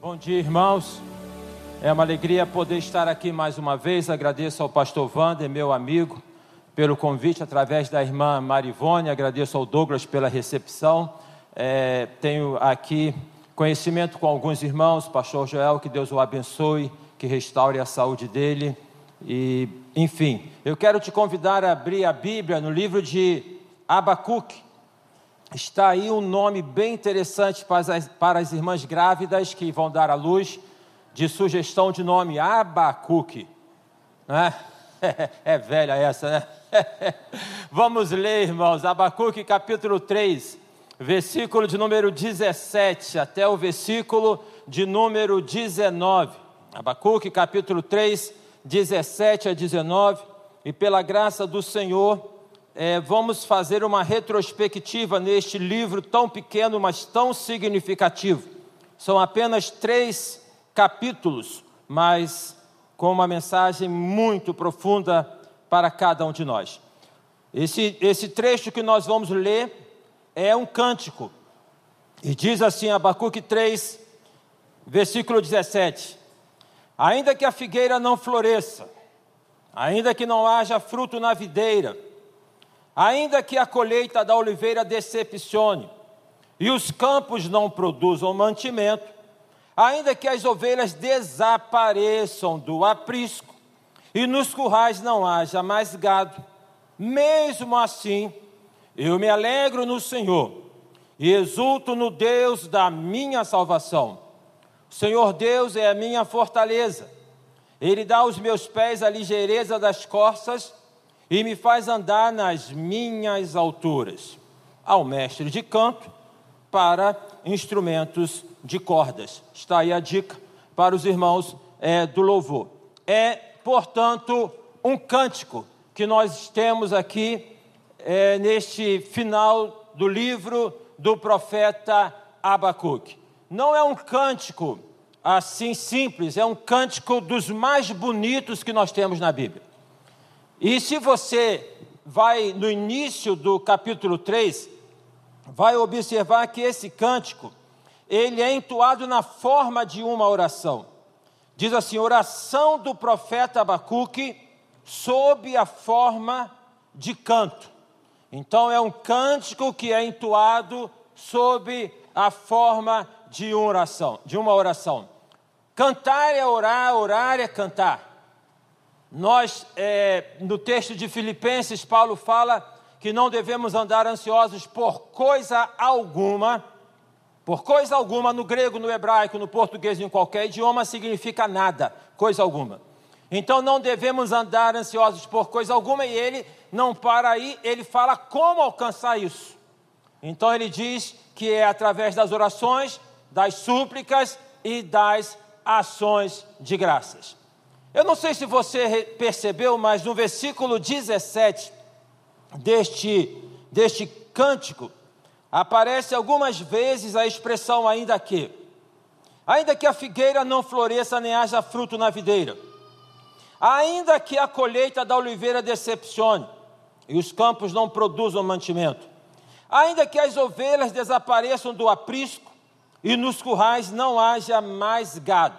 Bom dia, irmãos. É uma alegria poder estar aqui mais uma vez. Agradeço ao pastor Wander, meu amigo, pelo convite através da irmã Marivone. Agradeço ao Douglas pela recepção. É, tenho aqui conhecimento com alguns irmãos, pastor Joel, que Deus o abençoe, que restaure a saúde dele. E, enfim, eu quero te convidar a abrir a Bíblia no livro de Abacuque está aí um nome bem interessante para as, para as irmãs grávidas que vão dar à luz, de sugestão de nome Abacuque. Né? É velha essa, né? Vamos ler, irmãos, Abacuque capítulo 3, versículo de número 17 até o versículo de número 19. Abacuque capítulo 3, 17 a 19. E pela graça do Senhor, é, vamos fazer uma retrospectiva neste livro tão pequeno, mas tão significativo. São apenas três capítulos, mas com uma mensagem muito profunda para cada um de nós. Esse, esse trecho que nós vamos ler é um cântico, e diz assim, Abacuque 3, versículo 17: Ainda que a figueira não floresça, ainda que não haja fruto na videira, Ainda que a colheita da oliveira decepcione e os campos não produzam mantimento, ainda que as ovelhas desapareçam do aprisco e nos currais não haja mais gado, mesmo assim eu me alegro no Senhor e exulto no Deus da minha salvação. O Senhor Deus é a minha fortaleza, Ele dá aos meus pés a ligeireza das corças e me faz andar nas minhas alturas. Ao mestre de canto para instrumentos de cordas. Está aí a dica para os irmãos é, do louvor. É, portanto, um cântico que nós temos aqui é, neste final do livro do profeta Abacuque. Não é um cântico assim simples, é um cântico dos mais bonitos que nós temos na Bíblia. E se você vai no início do capítulo 3, vai observar que esse cântico, ele é entoado na forma de uma oração. Diz assim: oração do profeta Abacuque sob a forma de canto. Então é um cântico que é entoado sob a forma de uma oração, de uma oração. Cantar é orar, orar é cantar. Nós, é, no texto de Filipenses, Paulo fala que não devemos andar ansiosos por coisa alguma. Por coisa alguma, no grego, no hebraico, no português, em qualquer idioma, significa nada, coisa alguma. Então não devemos andar ansiosos por coisa alguma, e ele não para aí, ele fala como alcançar isso. Então ele diz que é através das orações, das súplicas e das ações de graças. Eu não sei se você percebeu, mas no versículo 17 deste, deste cântico, aparece algumas vezes a expressão ainda que. Ainda que a figueira não floresça nem haja fruto na videira. Ainda que a colheita da oliveira decepcione e os campos não produzam mantimento. Ainda que as ovelhas desapareçam do aprisco e nos currais não haja mais gado.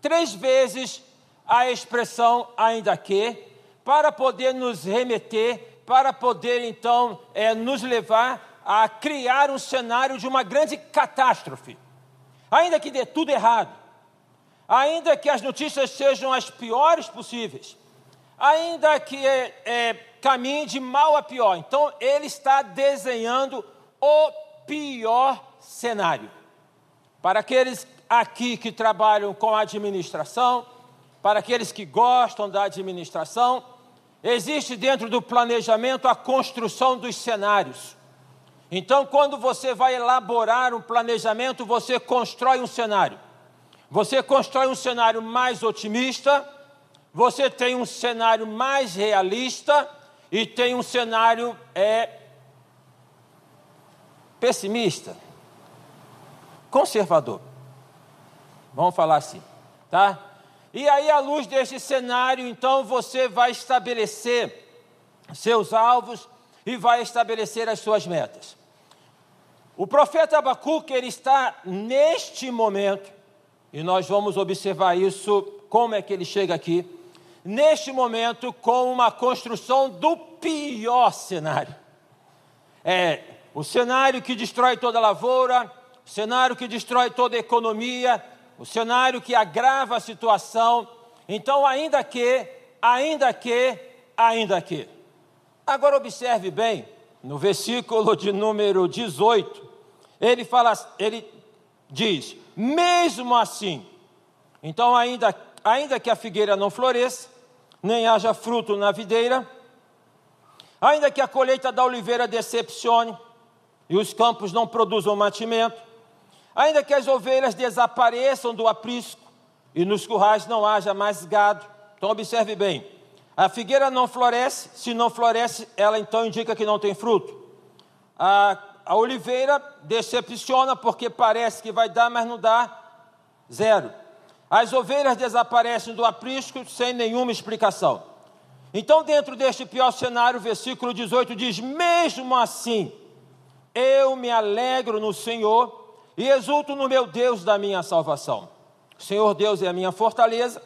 Três vezes a expressão ainda que, para poder nos remeter, para poder então é, nos levar a criar um cenário de uma grande catástrofe. Ainda que dê tudo errado, ainda que as notícias sejam as piores possíveis, ainda que é, é, caminhe de mal a pior. Então, ele está desenhando o pior cenário. Para aqueles aqui que trabalham com administração, para aqueles que gostam da administração, existe dentro do planejamento a construção dos cenários. Então, quando você vai elaborar um planejamento, você constrói um cenário. Você constrói um cenário mais otimista, você tem um cenário mais realista e tem um cenário é, pessimista, conservador. Vamos falar assim, tá? E aí, à luz deste cenário, então você vai estabelecer seus alvos e vai estabelecer as suas metas. O profeta Abacuque ele está neste momento E nós vamos observar isso, como é que ele chega aqui, neste momento, com uma construção do pior cenário. É o cenário que destrói toda a lavoura, o cenário que destrói toda a economia, o cenário que agrava a situação. Então, ainda que, ainda que, ainda que. Agora observe bem, no versículo de número 18, ele fala, ele diz: mesmo assim, então ainda, ainda que a figueira não floresça, nem haja fruto na videira, ainda que a colheita da oliveira decepcione e os campos não produzam mantimento, ainda que as ovelhas desapareçam do aprisco e nos currais não haja mais gado. Então observe bem, a figueira não floresce, se não floresce, ela então indica que não tem fruto. A a oliveira decepciona porque parece que vai dar, mas não dá, zero. As ovelhas desaparecem do aprisco sem nenhuma explicação. Então, dentro deste pior cenário, o versículo 18 diz: Mesmo assim, eu me alegro no Senhor e exulto no meu Deus da minha salvação. O Senhor Deus é a minha fortaleza,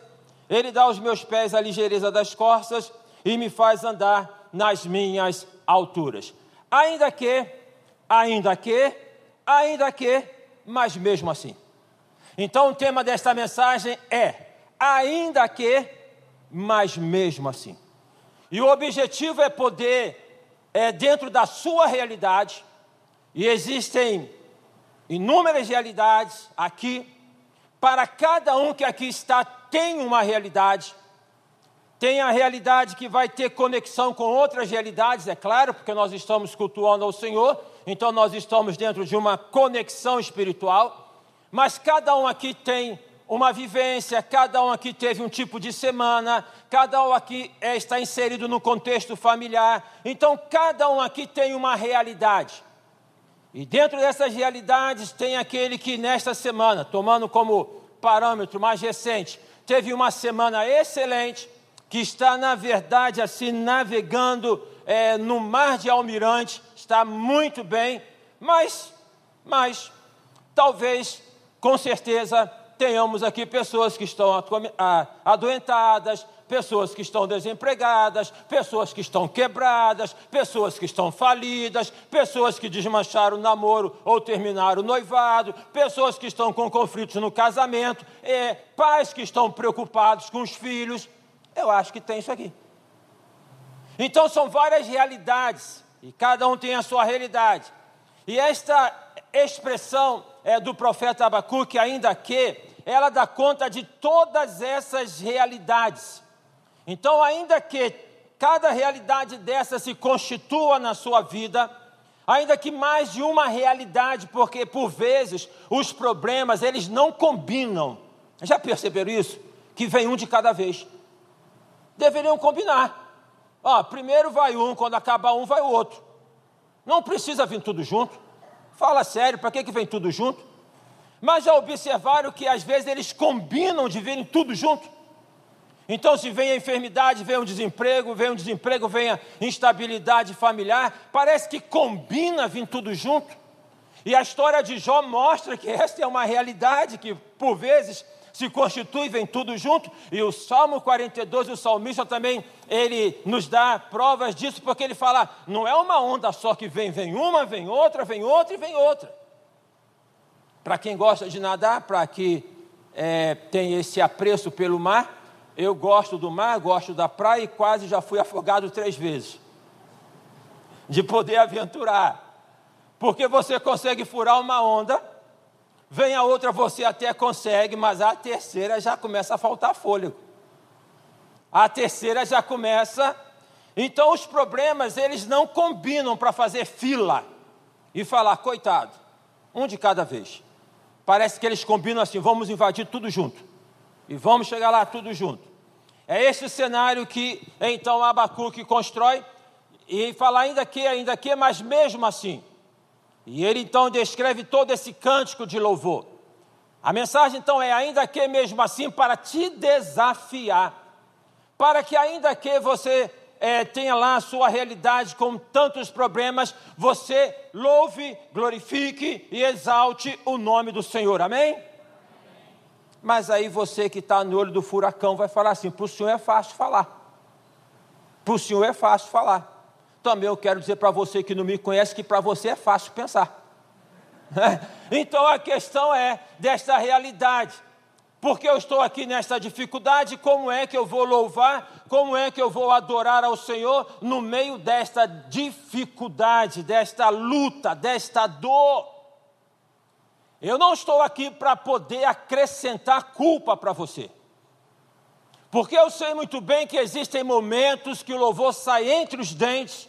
Ele dá aos meus pés a ligeireza das corças e me faz andar nas minhas alturas. Ainda que ainda que, ainda que, mas mesmo assim. Então o tema desta mensagem é: ainda que, mas mesmo assim. E o objetivo é poder, é, dentro da sua realidade, e existem inúmeras realidades aqui, para cada um que aqui está, tem uma realidade, tem a realidade que vai ter conexão com outras realidades, é claro, porque nós estamos cultuando ao Senhor, então nós estamos dentro de uma conexão espiritual, mas cada um aqui tem uma vivência, cada um aqui teve um tipo de semana, cada um aqui é, está inserido no contexto familiar, então cada um aqui tem uma realidade. E dentro dessas realidades tem aquele que nesta semana, tomando como parâmetro mais recente, teve uma semana excelente, que está na verdade assim navegando é, no mar de Almirante, está muito bem, mas, mas, talvez, com certeza, tenhamos aqui pessoas que estão adoentadas, pessoas que estão desempregadas, pessoas que estão quebradas, pessoas que estão falidas, pessoas que desmancharam o namoro ou terminaram o noivado, pessoas que estão com conflitos no casamento, é, pais que estão preocupados com os filhos. Eu acho que tem isso aqui. Então são várias realidades e cada um tem a sua realidade. E esta expressão é do profeta Abacuque, ainda que ela dá conta de todas essas realidades. Então, ainda que cada realidade dessa se constitua na sua vida, ainda que mais de uma realidade, porque por vezes os problemas eles não combinam. Já perceberam isso? Que vem um de cada vez. Deveriam combinar. Ó, primeiro vai um, quando acabar um, vai o outro. Não precisa vir tudo junto. Fala sério, para que, que vem tudo junto? Mas já observaram que às vezes eles combinam de virem tudo junto? Então, se vem a enfermidade, vem o desemprego, vem o desemprego, vem a instabilidade familiar, parece que combina vir tudo junto. E a história de Jó mostra que esta é uma realidade que, por vezes, se constitui, vem tudo junto, e o Salmo 42, o salmista também, ele nos dá provas disso, porque ele fala, não é uma onda só que vem, vem uma, vem outra, vem outra e vem outra. Para quem gosta de nadar, para que é, tem esse apreço pelo mar, eu gosto do mar, gosto da praia e quase já fui afogado três vezes. De poder aventurar. Porque você consegue furar uma onda, Vem a outra, você até consegue, mas a terceira já começa a faltar fôlego. A terceira já começa. Então os problemas, eles não combinam para fazer fila e falar, coitado, um de cada vez. Parece que eles combinam assim, vamos invadir tudo junto. E vamos chegar lá tudo junto. É esse cenário que então Abacuque constrói e fala ainda que, ainda que, mas mesmo assim, e ele então descreve todo esse cântico de louvor. A mensagem então é: ainda que mesmo assim, para te desafiar, para que ainda que você é, tenha lá a sua realidade com tantos problemas, você louve, glorifique e exalte o nome do Senhor. Amém? Mas aí você que está no olho do furacão vai falar assim: para o senhor é fácil falar. Para o senhor é fácil falar. Também eu quero dizer para você que não me conhece que para você é fácil pensar. Então a questão é desta realidade. Porque eu estou aqui nesta dificuldade, como é que eu vou louvar, como é que eu vou adorar ao Senhor no meio desta dificuldade, desta luta, desta dor? Eu não estou aqui para poder acrescentar culpa para você. Porque eu sei muito bem que existem momentos que o louvor sai entre os dentes,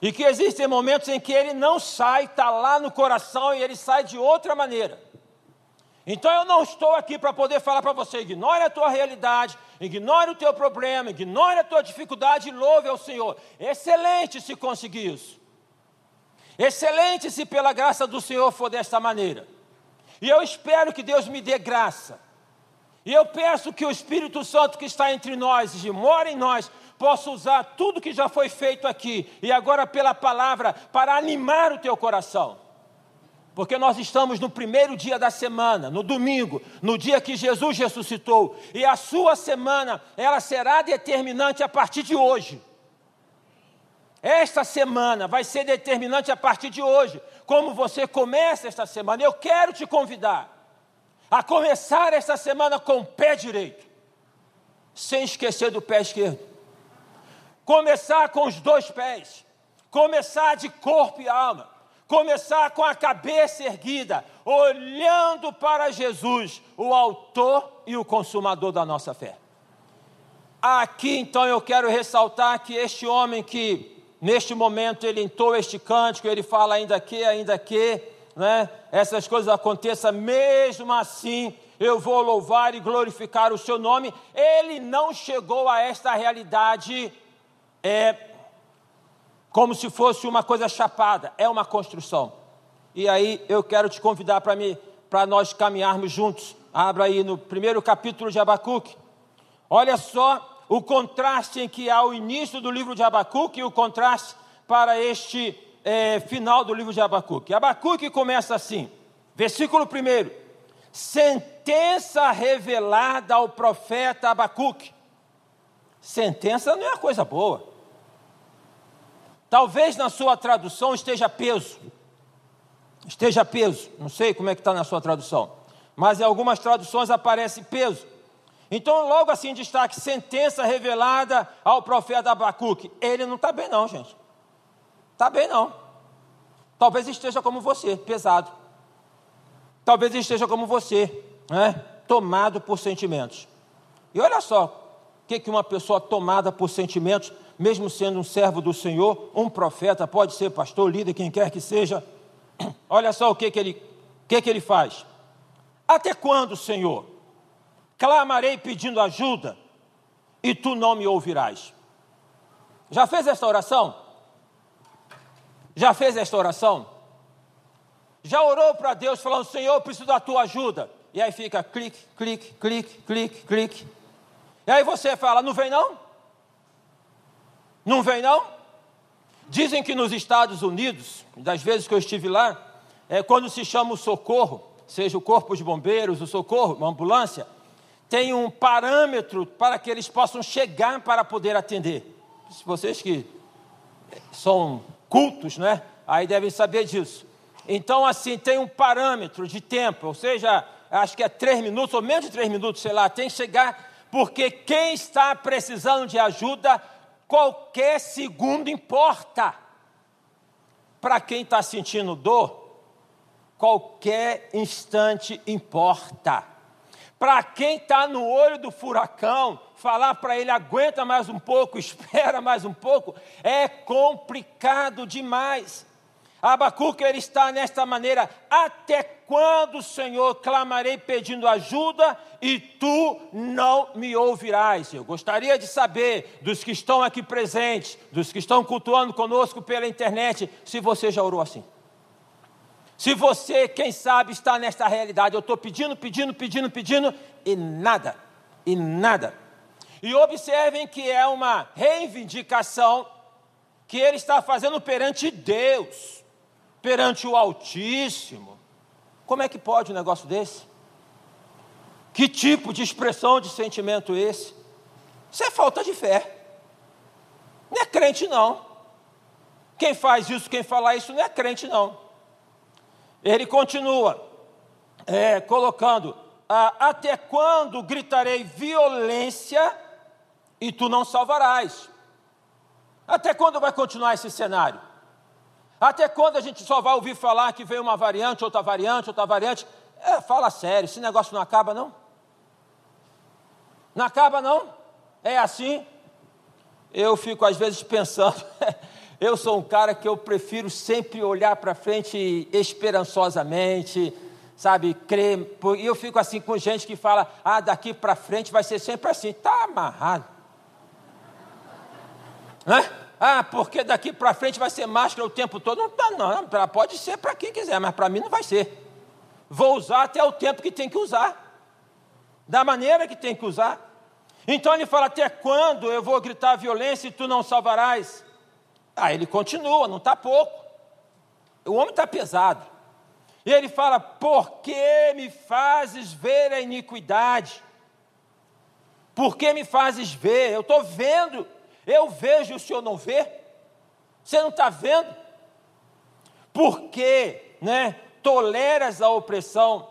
e que existem momentos em que ele não sai, está lá no coração e ele sai de outra maneira. Então eu não estou aqui para poder falar para você, ignore a tua realidade, ignore o teu problema, ignore a tua dificuldade e louve ao Senhor. Excelente se conseguir isso. Excelente se pela graça do Senhor for desta maneira. E eu espero que Deus me dê graça. E eu peço que o Espírito Santo que está entre nós e mora em nós possa usar tudo que já foi feito aqui e agora pela palavra para animar o teu coração. Porque nós estamos no primeiro dia da semana, no domingo, no dia que Jesus ressuscitou, e a sua semana, ela será determinante a partir de hoje. Esta semana vai ser determinante a partir de hoje, como você começa esta semana. Eu quero te convidar a começar esta semana com o pé direito, sem esquecer do pé esquerdo. Começar com os dois pés, começar de corpo e alma, começar com a cabeça erguida, olhando para Jesus, o Autor e o Consumador da nossa fé. Aqui então eu quero ressaltar que este homem que neste momento ele entoa este cântico, ele fala ainda que, ainda que, né? essas coisas aconteçam, mesmo assim eu vou louvar e glorificar o seu nome. Ele não chegou a esta realidade é como se fosse uma coisa chapada, é uma construção. E aí eu quero te convidar para mim, para nós caminharmos juntos. Abra aí no primeiro capítulo de Abacuque. Olha só o contraste em que há o início do livro de Abacuque e o contraste para este é, final do livro de Abacuque. Abacuque começa assim, versículo 1: sentença revelada ao profeta Abacuque. Sentença não é uma coisa boa. Talvez na sua tradução esteja peso. Esteja peso. Não sei como é que está na sua tradução. Mas em algumas traduções aparece peso. Então, logo assim destaque, sentença revelada ao profeta Abacuque. Ele não está bem, não, gente. Está bem, não. Talvez esteja como você, pesado. Talvez esteja como você, né? tomado por sentimentos. E olha só, o que, que uma pessoa tomada por sentimentos mesmo sendo um servo do Senhor, um profeta, pode ser pastor, líder, quem quer que seja. Olha só o que, que, ele, que, que ele faz. Até quando, Senhor? Clamarei pedindo ajuda e tu não me ouvirás. Já fez esta oração? Já fez esta oração? Já orou para Deus falando, Senhor, preciso da tua ajuda. E aí fica clique, clique, clique, clique, clique. E aí você fala, não vem não? Não vem, não? Dizem que nos Estados Unidos, das vezes que eu estive lá, é quando se chama o socorro, seja o corpo de bombeiros, o socorro, uma ambulância, tem um parâmetro para que eles possam chegar para poder atender. Vocês que são cultos, né? Aí devem saber disso. Então, assim, tem um parâmetro de tempo, ou seja, acho que é três minutos, ou menos de três minutos, sei lá, tem que chegar, porque quem está precisando de ajuda qualquer segundo importa. Para quem está sentindo dor, qualquer instante importa. Para quem está no olho do furacão, falar para ele aguenta mais um pouco, espera mais um pouco, é complicado demais. Abacuque ele está nesta maneira: até quando, Senhor, clamarei pedindo ajuda e tu não me ouvirás? Eu gostaria de saber dos que estão aqui presentes, dos que estão cultuando conosco pela internet, se você já orou assim. Se você, quem sabe, está nesta realidade, eu estou pedindo, pedindo, pedindo, pedindo e nada, e nada. E observem que é uma reivindicação que ele está fazendo perante Deus perante o Altíssimo. Como é que pode um negócio desse? Que tipo de expressão de sentimento esse? Isso é falta de fé. Não é crente, não. Quem faz isso, quem fala isso, não é crente, não. Ele continua é, colocando: ah, Até quando gritarei violência e tu não salvarás? Até quando vai continuar esse cenário? Até quando a gente só vai ouvir falar que veio uma variante, outra variante, outra variante? É, fala sério, esse negócio não acaba, não? Não acaba, não? É assim? Eu fico às vezes pensando, eu sou um cara que eu prefiro sempre olhar para frente esperançosamente, sabe, crer. E eu fico assim com gente que fala, ah, daqui para frente vai ser sempre assim. Está amarrado. Né? Ah, porque daqui para frente vai ser máscara o tempo todo. Não está, não. Pode ser para quem quiser, mas para mim não vai ser. Vou usar até o tempo que tem que usar. Da maneira que tem que usar. Então ele fala: Até quando eu vou gritar violência e tu não salvarás? Ah, ele continua, não está pouco. O homem está pesado. E ele fala: Por que me fazes ver a iniquidade? Por que me fazes ver? Eu estou vendo, eu vejo, o senhor não vê? Você não está vendo? Por que, né? Toleras a opressão,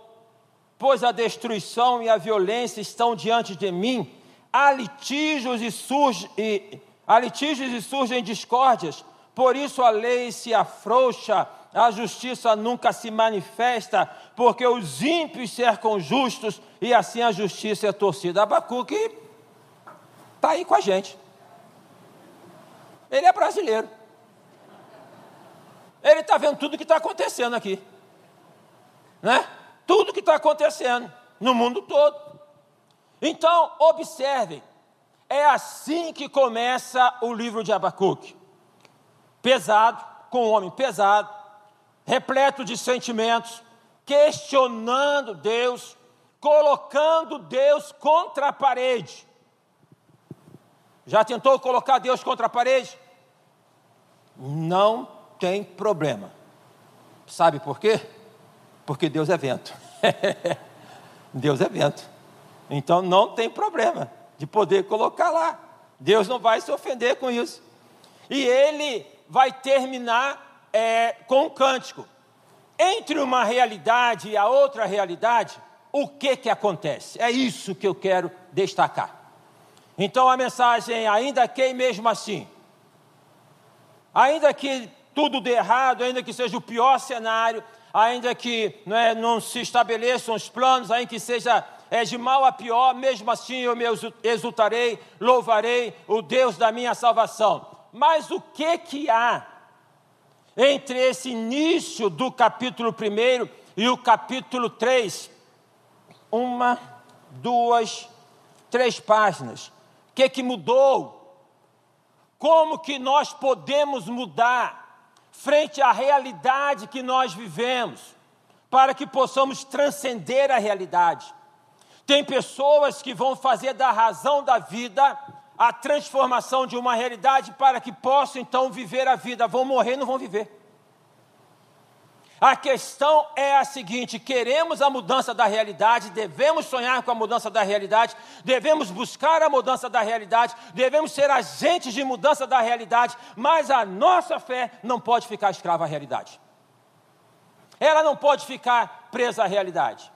pois a destruição e a violência estão diante de mim há litígios e, surge, e, há litígios e surgem discórdias, por isso a lei se afrouxa, a justiça nunca se manifesta, porque os ímpios cercam justos e assim a justiça é torcida. Abacuque está aí com a gente. Ele é brasileiro. Ele está vendo tudo que está acontecendo aqui. Né? Tudo que está acontecendo no mundo todo. Então, observem, é assim que começa o livro de Abacuque. Pesado, com um homem pesado, repleto de sentimentos, questionando Deus, colocando Deus contra a parede. Já tentou colocar Deus contra a parede? Não tem problema. Sabe por quê? Porque Deus é vento. Deus é vento. Então não tem problema de poder colocar lá. Deus não vai se ofender com isso. E ele vai terminar é, com um cântico. Entre uma realidade e a outra realidade, o que que acontece? É isso que eu quero destacar. Então a mensagem, ainda que mesmo assim, ainda que tudo dê errado, ainda que seja o pior cenário, ainda que não, é, não se estabeleçam os planos, ainda que seja é de mal a pior, mesmo assim eu me exultarei, louvarei o Deus da minha salvação. Mas o que que há entre esse início do capítulo 1 e o capítulo 3? Uma, duas, três páginas. O que que mudou? Como que nós podemos mudar frente à realidade que nós vivemos, para que possamos transcender a realidade? Tem pessoas que vão fazer da razão da vida a transformação de uma realidade para que possam então viver a vida. Vão morrer, não vão viver. A questão é a seguinte: queremos a mudança da realidade, devemos sonhar com a mudança da realidade, devemos buscar a mudança da realidade, devemos ser agentes de mudança da realidade, mas a nossa fé não pode ficar escrava à realidade. Ela não pode ficar presa à realidade.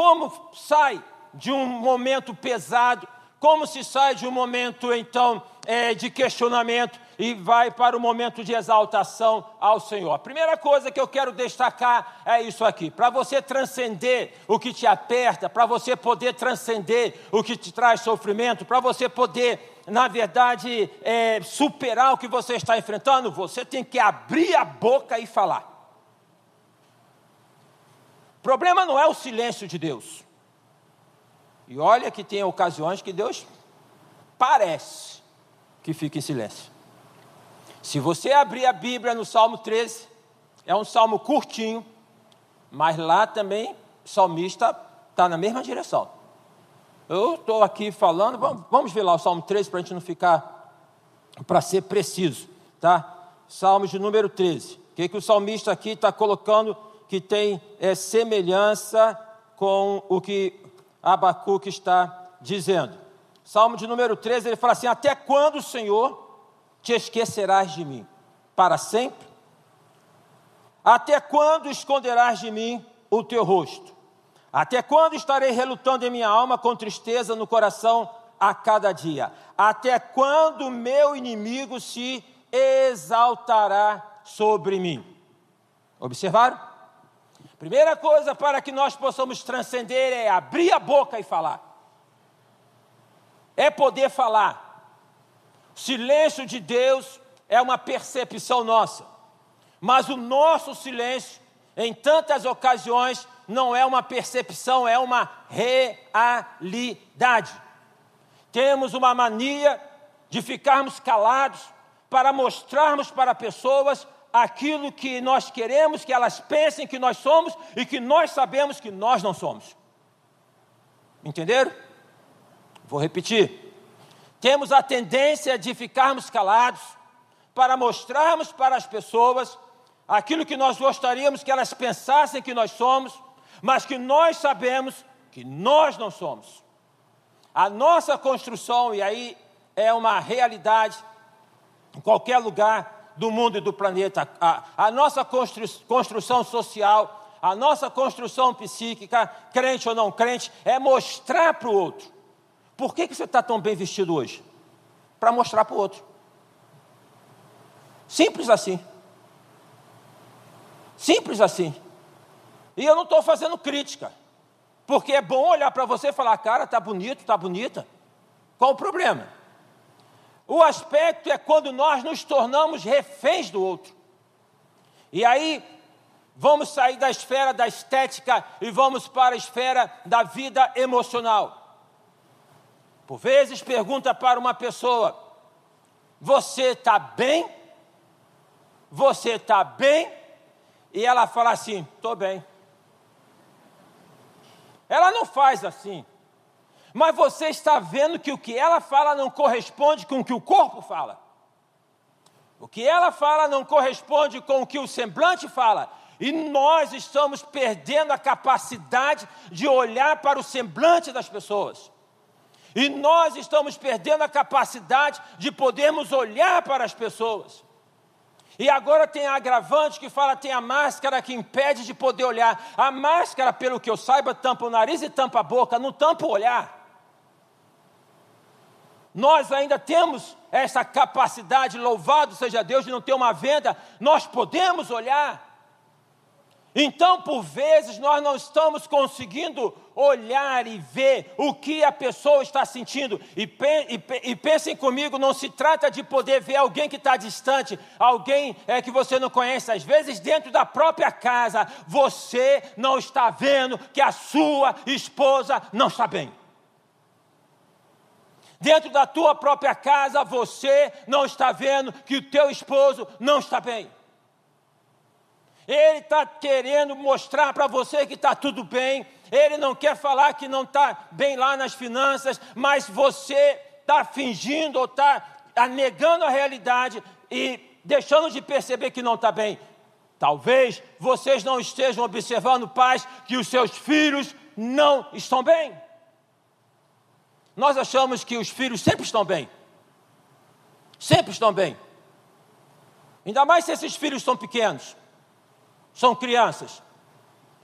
Como sai de um momento pesado, como se sai de um momento então é, de questionamento e vai para o momento de exaltação ao Senhor. A primeira coisa que eu quero destacar é isso aqui: para você transcender o que te aperta, para você poder transcender o que te traz sofrimento, para você poder, na verdade, é, superar o que você está enfrentando, você tem que abrir a boca e falar. O problema não é o silêncio de Deus. E olha que tem ocasiões que Deus parece que fica em silêncio. Se você abrir a Bíblia no Salmo 13, é um salmo curtinho, mas lá também o salmista está na mesma direção. Eu estou aqui falando, vamos, vamos ver lá o Salmo 13 para a gente não ficar, para ser preciso, tá? Salmo de número 13. O que, que o salmista aqui está colocando que tem é, semelhança com o que Abacuque está dizendo. Salmo de número 13, ele fala assim: Até quando, Senhor, te esquecerás de mim? Para sempre? Até quando esconderás de mim o teu rosto? Até quando estarei relutando em minha alma com tristeza no coração a cada dia? Até quando meu inimigo se exaltará sobre mim? Observaram? Primeira coisa para que nós possamos transcender é abrir a boca e falar. É poder falar. O silêncio de Deus é uma percepção nossa. Mas o nosso silêncio, em tantas ocasiões, não é uma percepção, é uma realidade. Temos uma mania de ficarmos calados para mostrarmos para pessoas aquilo que nós queremos que elas pensem que nós somos e que nós sabemos que nós não somos. Entenderam? Vou repetir. Temos a tendência de ficarmos calados para mostrarmos para as pessoas aquilo que nós gostaríamos que elas pensassem que nós somos, mas que nós sabemos que nós não somos. A nossa construção, e aí é uma realidade em qualquer lugar, do mundo e do planeta. A, a nossa constru, construção social, a nossa construção psíquica, crente ou não crente, é mostrar para o outro. Por que, que você está tão bem vestido hoje? Para mostrar para o outro. Simples assim. Simples assim. E eu não estou fazendo crítica. Porque é bom olhar para você e falar, cara, está bonito, está bonita. Qual o problema? O aspecto é quando nós nos tornamos reféns do outro. E aí, vamos sair da esfera da estética e vamos para a esfera da vida emocional. Por vezes pergunta para uma pessoa: Você está bem? Você está bem? E ela fala assim: Estou bem. Ela não faz assim mas você está vendo que o que ela fala não corresponde com o que o corpo fala. O que ela fala não corresponde com o que o semblante fala. E nós estamos perdendo a capacidade de olhar para o semblante das pessoas. E nós estamos perdendo a capacidade de podermos olhar para as pessoas. E agora tem a agravante que fala, tem a máscara que impede de poder olhar. A máscara, pelo que eu saiba, tampa o nariz e tampa a boca, não tampa o olhar nós ainda temos essa capacidade, louvado seja Deus, de não ter uma venda, nós podemos olhar. Então, por vezes, nós não estamos conseguindo olhar e ver o que a pessoa está sentindo. E, e, e pensem comigo, não se trata de poder ver alguém que está distante, alguém é, que você não conhece. Às vezes, dentro da própria casa, você não está vendo que a sua esposa não está bem. Dentro da tua própria casa, você não está vendo que o teu esposo não está bem. Ele está querendo mostrar para você que está tudo bem. Ele não quer falar que não está bem lá nas finanças, mas você está fingindo ou está negando a realidade e deixando de perceber que não está bem. Talvez vocês não estejam observando, pais, que os seus filhos não estão bem. Nós achamos que os filhos sempre estão bem. Sempre estão bem. Ainda mais se esses filhos são pequenos, são crianças.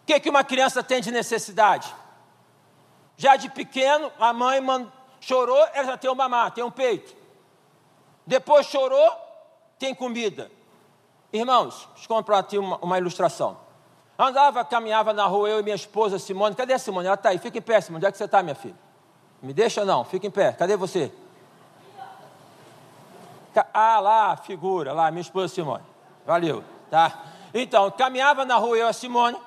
O que, que uma criança tem de necessidade? Já de pequeno, a mãe chorou, ela já tem um mamar, tem um peito. Depois chorou, tem comida. Irmãos, deixa eu comprar aqui uma, uma ilustração. Andava, caminhava na rua, eu e minha esposa Simone. Cadê a Simone? Ela está aí, fica em pé, Simone. Onde é que você está, minha filha? Me deixa não, fica em pé. Cadê você? Ah, lá, a figura, lá, minha esposa Simone. Valeu, tá? Então, caminhava na rua eu e a Simone,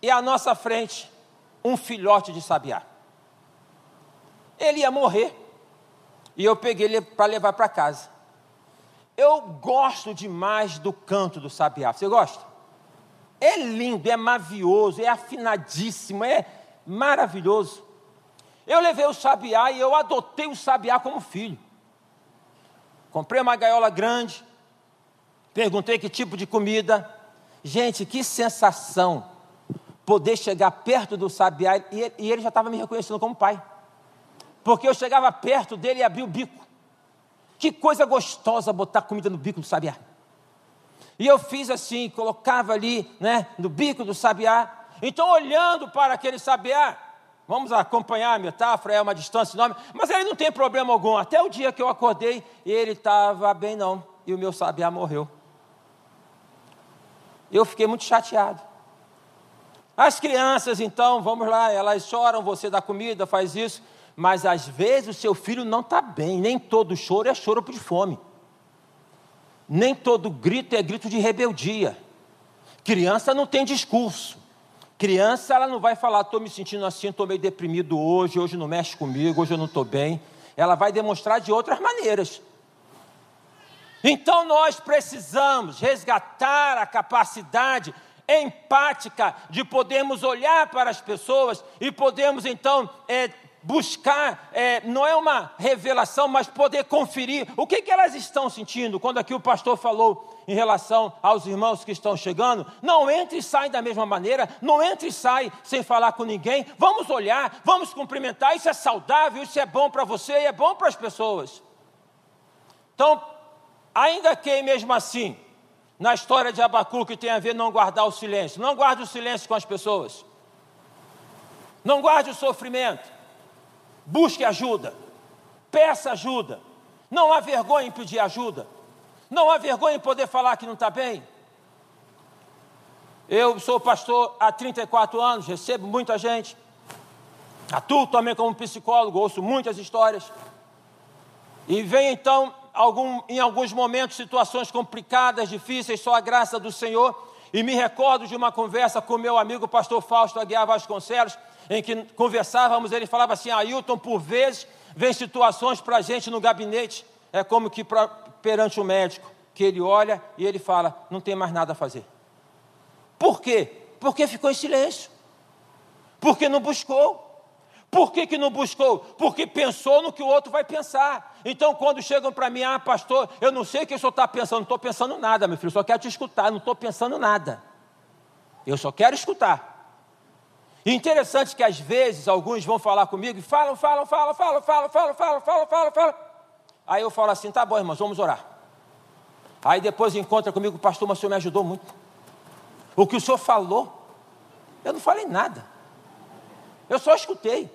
e à nossa frente, um filhote de sabiá. Ele ia morrer, e eu peguei ele para levar para casa. Eu gosto demais do canto do sabiá. Você gosta? É lindo, é mavioso, é afinadíssimo, é maravilhoso. Eu levei o sabiá e eu adotei o sabiá como filho. Comprei uma gaiola grande, perguntei que tipo de comida. Gente, que sensação poder chegar perto do sabiá e, ele já estava me reconhecendo como pai. Porque eu chegava perto dele e abria o bico. Que coisa gostosa botar comida no bico do sabiá. E eu fiz assim, colocava ali, né, no bico do sabiá. Então, olhando para aquele sabiá, vamos acompanhar a metáfora, é uma distância enorme, mas ele não tem problema algum. Até o dia que eu acordei, ele estava bem, não, e o meu sabiá morreu. Eu fiquei muito chateado. As crianças, então, vamos lá, elas choram, você dá comida, faz isso, mas às vezes o seu filho não está bem, nem todo choro é choro de fome, nem todo grito é grito de rebeldia. Criança não tem discurso. Criança, ela não vai falar, estou me sentindo assim, estou meio deprimido hoje, hoje não mexe comigo, hoje eu não estou bem. Ela vai demonstrar de outras maneiras. Então nós precisamos resgatar a capacidade empática de podermos olhar para as pessoas e podemos então é, buscar, é, não é uma revelação, mas poder conferir o que, que elas estão sentindo. Quando aqui o pastor falou em relação aos irmãos que estão chegando, não entre e sai da mesma maneira, não entre e sai sem falar com ninguém. Vamos olhar, vamos cumprimentar. Isso é saudável, isso é bom para você e é bom para as pessoas. Então, ainda que mesmo assim na história de Abacuque tem a ver não guardar o silêncio. Não guarde o silêncio com as pessoas. Não guarde o sofrimento. Busque ajuda. Peça ajuda. Não há vergonha em pedir ajuda. Não há vergonha em poder falar que não está bem. Eu sou pastor há 34 anos, recebo muita gente. Atuo também como psicólogo, ouço muitas histórias. E vem então algum, em alguns momentos situações complicadas, difíceis, só a graça do Senhor. E me recordo de uma conversa com meu amigo pastor Fausto Aguiar Vasconcelos, em que conversávamos, ele falava assim, Ailton, por vezes vem situações para a gente no gabinete, é como que pra, perante o médico, que ele olha e ele fala, não tem mais nada a fazer. Por quê? Porque ficou em silêncio. Porque não buscou. Por que, que não buscou? Porque pensou no que o outro vai pensar. Então, quando chegam para mim, ah, pastor, eu não sei o que o senhor está pensando, não estou pensando nada, meu filho, só quero te escutar, não estou pensando nada. Eu só quero escutar. E interessante que às vezes alguns vão falar comigo e falam, falam, falam, falam, falam, falam, falam, falam, falam, falam. Aí eu falo assim, tá bom, irmãos, vamos orar. Aí depois encontra comigo, pastor, mas o senhor me ajudou muito. O que o senhor falou, eu não falei nada. Eu só escutei.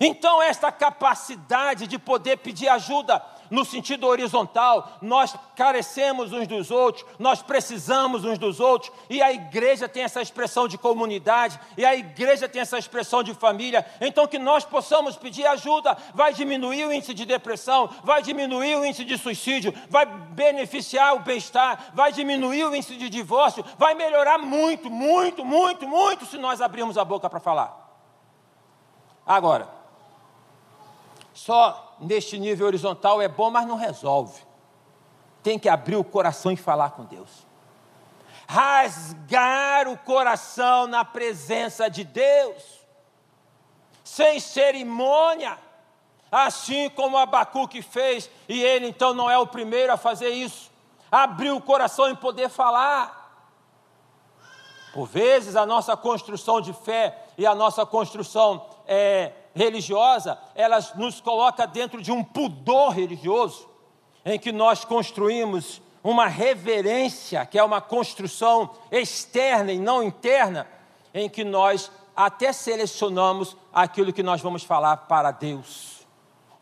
Então, esta capacidade de poder pedir ajuda no sentido horizontal, nós carecemos uns dos outros, nós precisamos uns dos outros, e a igreja tem essa expressão de comunidade, e a igreja tem essa expressão de família. Então, que nós possamos pedir ajuda, vai diminuir o índice de depressão, vai diminuir o índice de suicídio, vai beneficiar o bem-estar, vai diminuir o índice de divórcio, vai melhorar muito, muito, muito, muito se nós abrirmos a boca para falar. Agora, só neste nível horizontal é bom, mas não resolve. Tem que abrir o coração e falar com Deus. Rasgar o coração na presença de Deus, sem cerimônia, assim como Abacuque fez, e ele então não é o primeiro a fazer isso. Abrir o coração e poder falar. Por vezes a nossa construção de fé e a nossa construção é, religiosa, ela nos coloca dentro de um pudor religioso, em que nós construímos uma reverência, que é uma construção externa e não interna, em que nós até selecionamos aquilo que nós vamos falar para Deus.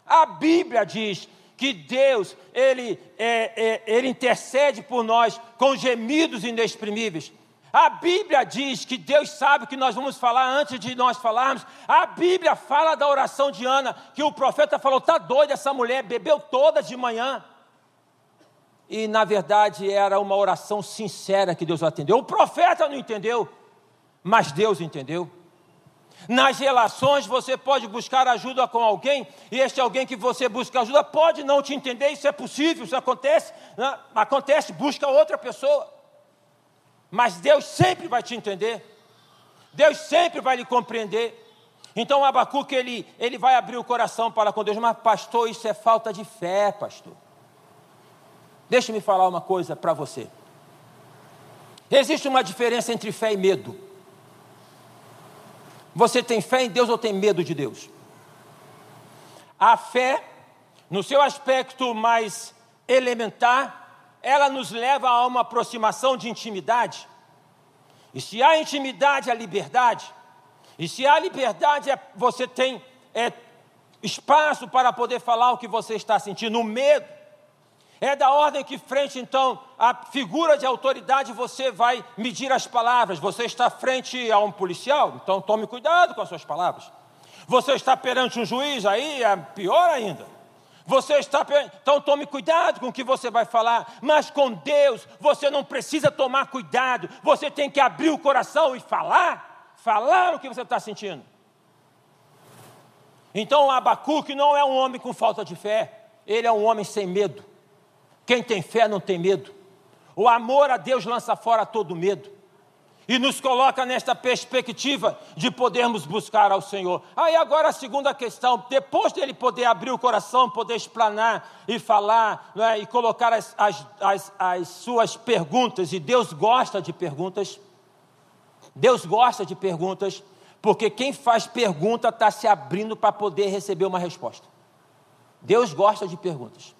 A Bíblia diz que Deus, Ele, é, é, Ele intercede por nós com gemidos inexprimíveis. A Bíblia diz que Deus sabe o que nós vamos falar antes de nós falarmos. A Bíblia fala da oração de Ana, que o profeta falou: está doida essa mulher, bebeu toda de manhã. E na verdade era uma oração sincera que Deus atendeu. O profeta não entendeu, mas Deus entendeu. Nas relações você pode buscar ajuda com alguém, e este alguém que você busca ajuda pode não te entender, isso é possível, isso acontece, né? acontece, busca outra pessoa. Mas Deus sempre vai te entender. Deus sempre vai lhe compreender. Então Abacuque ele, ele vai abrir o coração para com Deus, mas pastor, isso é falta de fé, pastor. Deixa-me falar uma coisa para você. Existe uma diferença entre fé e medo. Você tem fé em Deus ou tem medo de Deus? A fé, no seu aspecto mais elementar, ela nos leva a uma aproximação de intimidade. E se há intimidade, há liberdade. E se há liberdade, é, você tem é, espaço para poder falar o que você está sentindo. O medo é da ordem que, frente então à figura de autoridade, você vai medir as palavras. Você está frente a um policial, então tome cuidado com as suas palavras. Você está perante um juiz, aí é pior ainda. Você está, então tome cuidado com o que você vai falar, mas com Deus você não precisa tomar cuidado, você tem que abrir o coração e falar, falar o que você está sentindo. Então Abacuque não é um homem com falta de fé, ele é um homem sem medo. Quem tem fé não tem medo. O amor a Deus lança fora todo medo. E nos coloca nesta perspectiva de podermos buscar ao Senhor. Aí agora a segunda questão, depois dele poder abrir o coração, poder explanar e falar, é? e colocar as, as, as, as suas perguntas, e Deus gosta de perguntas, Deus gosta de perguntas, porque quem faz pergunta está se abrindo para poder receber uma resposta. Deus gosta de perguntas.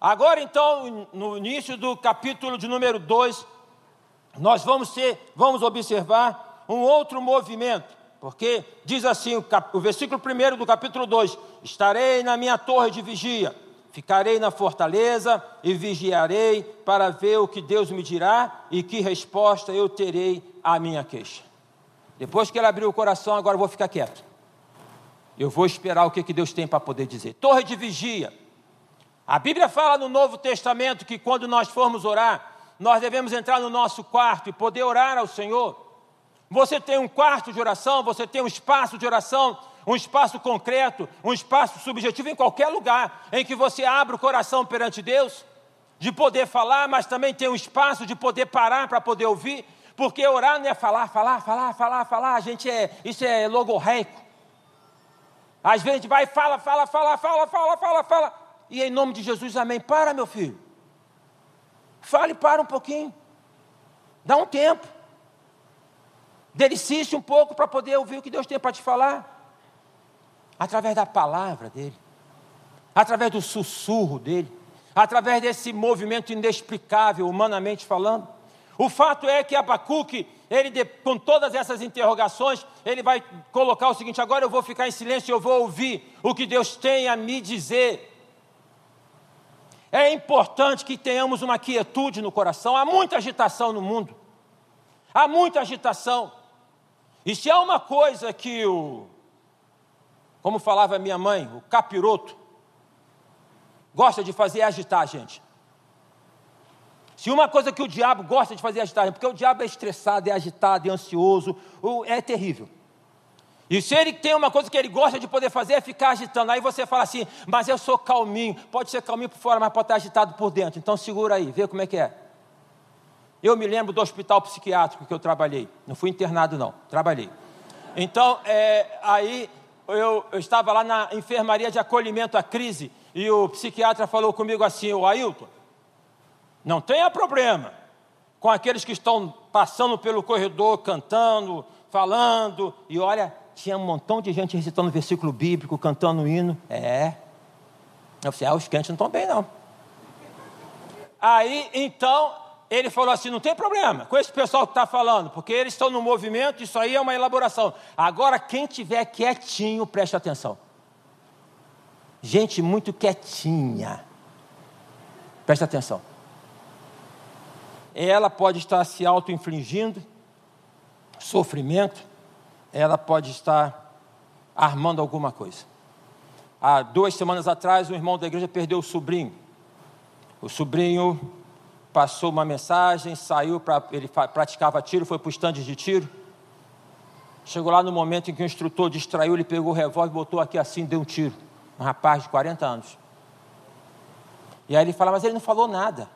Agora, então, no início do capítulo de número 2, nós vamos, ser, vamos observar um outro movimento, porque diz assim o, cap, o versículo 1 do capítulo 2: Estarei na minha torre de vigia, ficarei na fortaleza e vigiarei para ver o que Deus me dirá e que resposta eu terei à minha queixa. Depois que ele abriu o coração, agora eu vou ficar quieto. Eu vou esperar o que, que Deus tem para poder dizer. Torre de vigia. A Bíblia fala no Novo Testamento que quando nós formos orar, nós devemos entrar no nosso quarto e poder orar ao Senhor. Você tem um quarto de oração, você tem um espaço de oração, um espaço concreto, um espaço subjetivo em qualquer lugar em que você abre o coração perante Deus, de poder falar, mas também tem um espaço de poder parar para poder ouvir, porque orar não é falar, falar, falar, falar, falar, a gente é, isso é logorreico. Às vezes a gente vai fala, fala, fala, fala, fala, fala, fala. E em nome de Jesus, amém. Para, meu filho. Fale, para um pouquinho. Dá um tempo. Delicie-se um pouco para poder ouvir o que Deus tem para te falar. Através da palavra dele. Através do sussurro dele. Através desse movimento inexplicável, humanamente falando. O fato é que Abacuque, ele, com todas essas interrogações, ele vai colocar o seguinte: agora eu vou ficar em silêncio e eu vou ouvir o que Deus tem a me dizer. É importante que tenhamos uma quietude no coração. Há muita agitação no mundo. Há muita agitação. E se há uma coisa que o, como falava minha mãe, o capiroto, gosta de fazer é agitar a gente. Se uma coisa que o diabo gosta de fazer é agitar porque o diabo é estressado, é agitado, é ansioso, é terrível. E se ele tem uma coisa que ele gosta de poder fazer é ficar agitando. Aí você fala assim, mas eu sou calminho. Pode ser calminho por fora, mas pode estar agitado por dentro. Então segura aí, vê como é que é. Eu me lembro do hospital psiquiátrico que eu trabalhei. Não fui internado, não, trabalhei. Então, é, aí eu, eu, estava lá na enfermaria de acolhimento à crise e o psiquiatra falou comigo assim: o Ailton, não tenha problema com aqueles que estão passando pelo corredor cantando, falando, e olha, tinha um montão de gente recitando versículo bíblico, cantando hino. É. Eu falei, ah, os crentes não estão bem, não. Aí, então, ele falou assim: não tem problema com esse pessoal que está falando, porque eles estão no movimento, isso aí é uma elaboração. Agora, quem tiver quietinho, preste atenção. Gente muito quietinha. Preste atenção. Ela pode estar se auto-infligindo sofrimento, ela pode estar armando alguma coisa. Há duas semanas atrás, um irmão da igreja perdeu o sobrinho. O sobrinho passou uma mensagem, saiu para. Ele praticava tiro, foi para o estande de tiro. Chegou lá no momento em que o instrutor distraiu, ele pegou o revólver, botou aqui assim, deu um tiro. Um rapaz de 40 anos. E aí ele fala, mas ele não falou nada.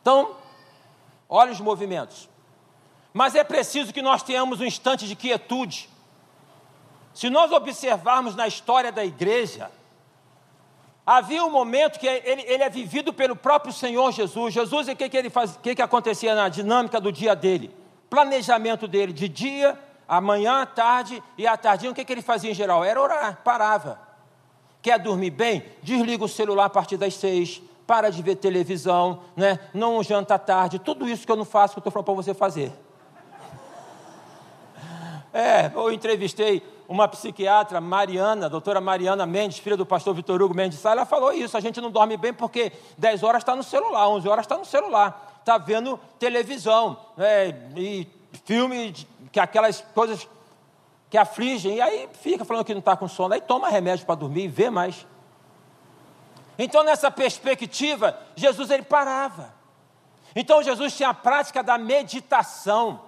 Então, olha os movimentos. Mas é preciso que nós tenhamos um instante de quietude. Se nós observarmos na história da igreja, havia um momento que ele, ele é vivido pelo próprio Senhor Jesus. Jesus, o que, que, ele faz, que, que acontecia na dinâmica do dia dele? planejamento dele de dia, amanhã, tarde e à tarde. O que, que ele fazia em geral? Era orar, parava. Quer dormir bem? Desliga o celular a partir das seis, para de ver televisão, né? não janta tarde, tudo isso que eu não faço, que eu estou falando para você fazer. É, eu entrevistei uma psiquiatra, Mariana, doutora Mariana Mendes, filha do pastor Vitor Hugo Mendes Sá, ela falou isso, a gente não dorme bem porque 10 horas está no celular, 11 horas está no celular, está vendo televisão, né, e filme, que aquelas coisas que afligem, e aí fica falando que não está com sono, aí toma remédio para dormir e vê mais. Então, nessa perspectiva, Jesus ele parava. Então, Jesus tinha a prática da meditação.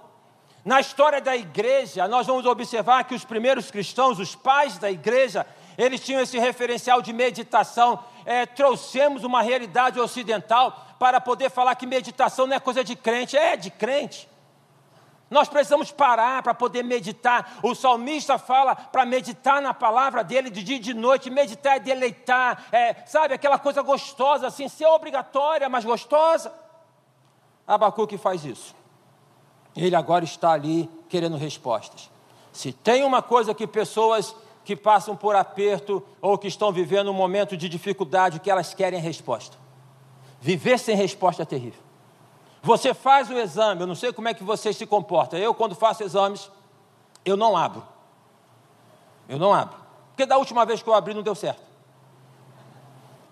Na história da igreja, nós vamos observar que os primeiros cristãos, os pais da igreja, eles tinham esse referencial de meditação. É, trouxemos uma realidade ocidental para poder falar que meditação não é coisa de crente, é de crente. Nós precisamos parar para poder meditar. O salmista fala para meditar na palavra dele de dia e de noite. Meditar é deleitar, é, sabe, aquela coisa gostosa, assim, ser obrigatória, mas gostosa. Abacuque faz isso. Ele agora está ali querendo respostas. Se tem uma coisa que pessoas que passam por aperto ou que estão vivendo um momento de dificuldade, que elas querem resposta. Viver sem resposta é terrível. Você faz o exame, eu não sei como é que você se comporta. Eu, quando faço exames, eu não abro. Eu não abro. Porque da última vez que eu abri não deu certo.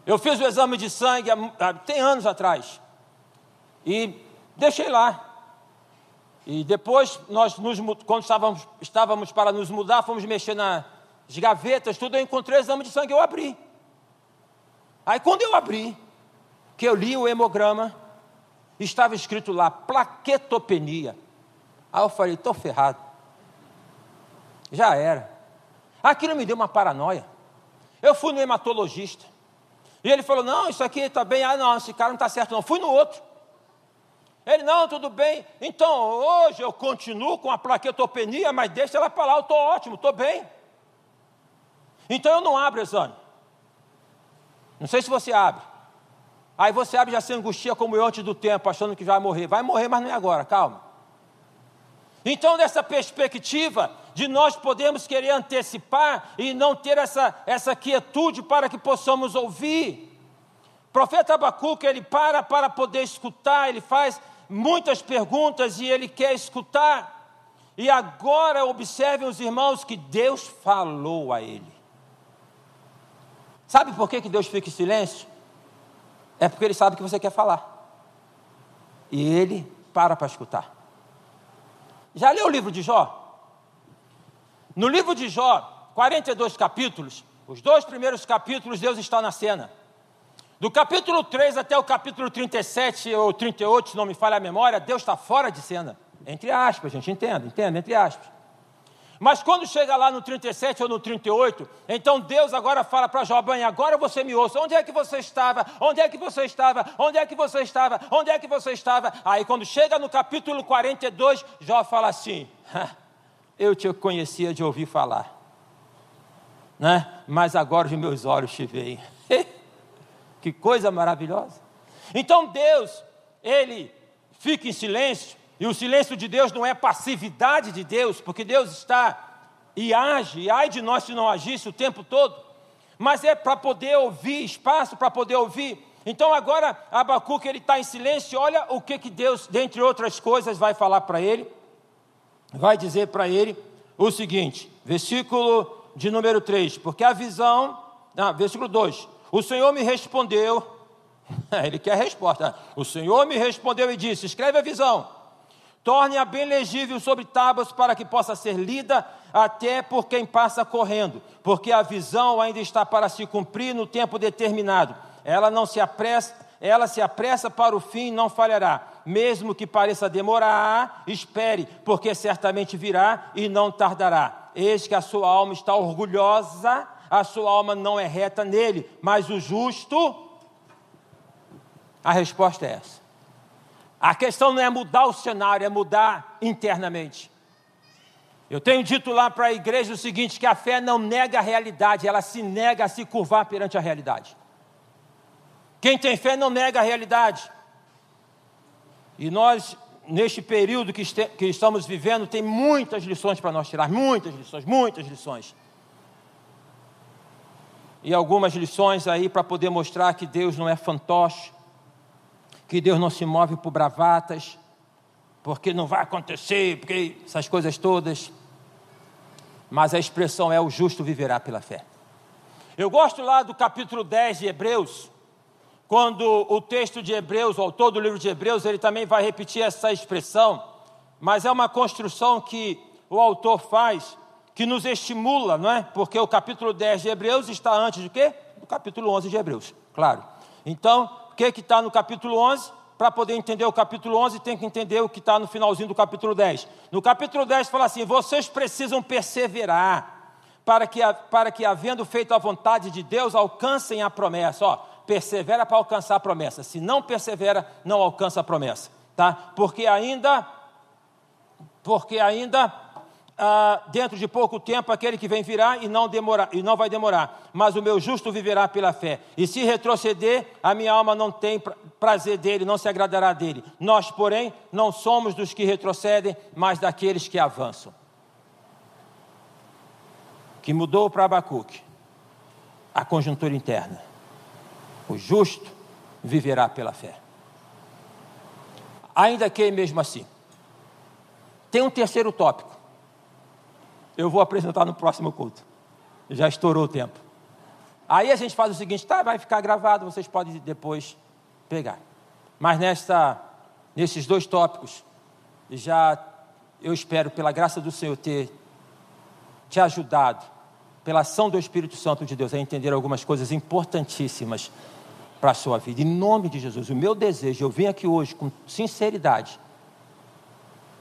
Eu fiz o exame de sangue há, tem anos atrás. E deixei lá. E depois, nós nos, quando estávamos, estávamos para nos mudar, fomos mexer nas gavetas, tudo, eu encontrei o exame de sangue, eu abri. Aí quando eu abri, que eu li o hemograma, estava escrito lá, plaquetopenia. Aí eu falei, estou ferrado. Já era. Aquilo me deu uma paranoia. Eu fui no hematologista. E ele falou, não, isso aqui está bem. Ah, não, esse cara não está certo não. Fui no outro. Ele, não, tudo bem. Então, hoje eu continuo com a plaquetopenia, mas deixa ela para lá, eu estou ótimo, estou bem. Então eu não abro exame. Não sei se você abre. Aí você abre e já se angustia como eu antes do tempo, achando que vai morrer. Vai morrer, mas não é agora, calma. Então, nessa perspectiva de nós podemos querer antecipar e não ter essa, essa quietude para que possamos ouvir. Profeta Abacuque, ele para para poder escutar, ele faz muitas perguntas e ele quer escutar. E agora observem os irmãos que Deus falou a ele. Sabe por que, que Deus fica em silêncio? É porque ele sabe que você quer falar. E ele para para escutar. Já leu o livro de Jó? No livro de Jó, 42 capítulos, os dois primeiros capítulos, Deus está na cena. Do capítulo 3 até o capítulo 37 ou 38, se não me falha a memória, Deus está fora de cena. Entre aspas, gente, entenda, entenda, entre aspas. Mas quando chega lá no 37 ou no 38, então Deus agora fala para Jó, bem, agora você me ouça, onde é que você estava? Onde é que você estava? Onde é que você estava? Onde é que você estava? Aí quando chega no capítulo 42, Jó fala assim, eu te conhecia de ouvir falar, né? mas agora os meus olhos te veem. Que coisa maravilhosa. Então Deus, Ele fica em silêncio, e o silêncio de Deus não é passividade de Deus, porque Deus está e age, e ai de nós se não agisse o tempo todo, mas é para poder ouvir, espaço para poder ouvir. Então agora Abacuque ele está em silêncio, olha o que, que Deus, dentre outras coisas, vai falar para ele. Vai dizer para ele o seguinte, versículo de número 3, porque a visão, ah, versículo 2, o Senhor me respondeu, ele quer a resposta. O Senhor me respondeu e disse: Escreve a visão, torne-a bem legível sobre tábuas para que possa ser lida até por quem passa correndo, porque a visão ainda está para se cumprir no tempo determinado. Ela não se apressa, ela se apressa para o fim e não falhará. Mesmo que pareça demorar, espere, porque certamente virá e não tardará. Eis que a sua alma está orgulhosa a sua alma não é reta nele, mas o justo. A resposta é essa. A questão não é mudar o cenário, é mudar internamente. Eu tenho dito lá para a igreja o seguinte: que a fé não nega a realidade, ela se nega a se curvar perante a realidade. Quem tem fé não nega a realidade. E nós neste período que, este, que estamos vivendo, tem muitas lições para nós tirar, muitas lições, muitas lições. E algumas lições aí para poder mostrar que Deus não é fantoche, que Deus não se move por bravatas, porque não vai acontecer, porque essas coisas todas. Mas a expressão é: o justo viverá pela fé. Eu gosto lá do capítulo 10 de Hebreus, quando o texto de Hebreus, o autor do livro de Hebreus, ele também vai repetir essa expressão, mas é uma construção que o autor faz que nos estimula, não é? Porque o capítulo 10 de Hebreus está antes do quê? Do capítulo 11 de Hebreus, claro. Então, o que está no capítulo 11? Para poder entender o capítulo 11, tem que entender o que está no finalzinho do capítulo 10. No capítulo 10 fala assim: vocês precisam perseverar, para que, para que havendo feito a vontade de Deus, alcancem a promessa. Ó, persevera para alcançar a promessa. Se não persevera, não alcança a promessa, tá? Porque ainda, porque ainda ah, dentro de pouco tempo aquele que vem virá e não demorar e não vai demorar. Mas o meu justo viverá pela fé. E se retroceder, a minha alma não tem prazer dele, não se agradará dele. Nós, porém, não somos dos que retrocedem, mas daqueles que avançam. Que mudou para Abacuque a conjuntura interna o justo viverá pela fé. Ainda que mesmo assim. Tem um terceiro tópico. Eu vou apresentar no próximo culto. Já estourou o tempo. Aí a gente faz o seguinte, tá, vai ficar gravado, vocês podem depois pegar. Mas nesta, nesses dois tópicos, já eu espero, pela graça do Senhor, ter te ajudado, pela ação do Espírito Santo de Deus, a entender algumas coisas importantíssimas para a sua vida. Em nome de Jesus, o meu desejo, eu vim aqui hoje com sinceridade,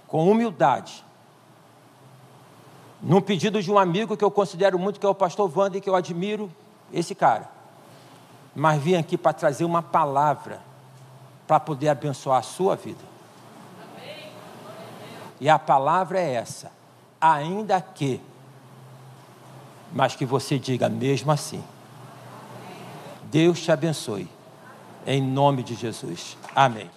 com humildade, num pedido de um amigo que eu considero muito, que é o pastor Wander, que eu admiro, esse cara. Mas vim aqui para trazer uma palavra para poder abençoar a sua vida. E a palavra é essa: ainda que, mas que você diga mesmo assim. Deus te abençoe. Em nome de Jesus. Amém.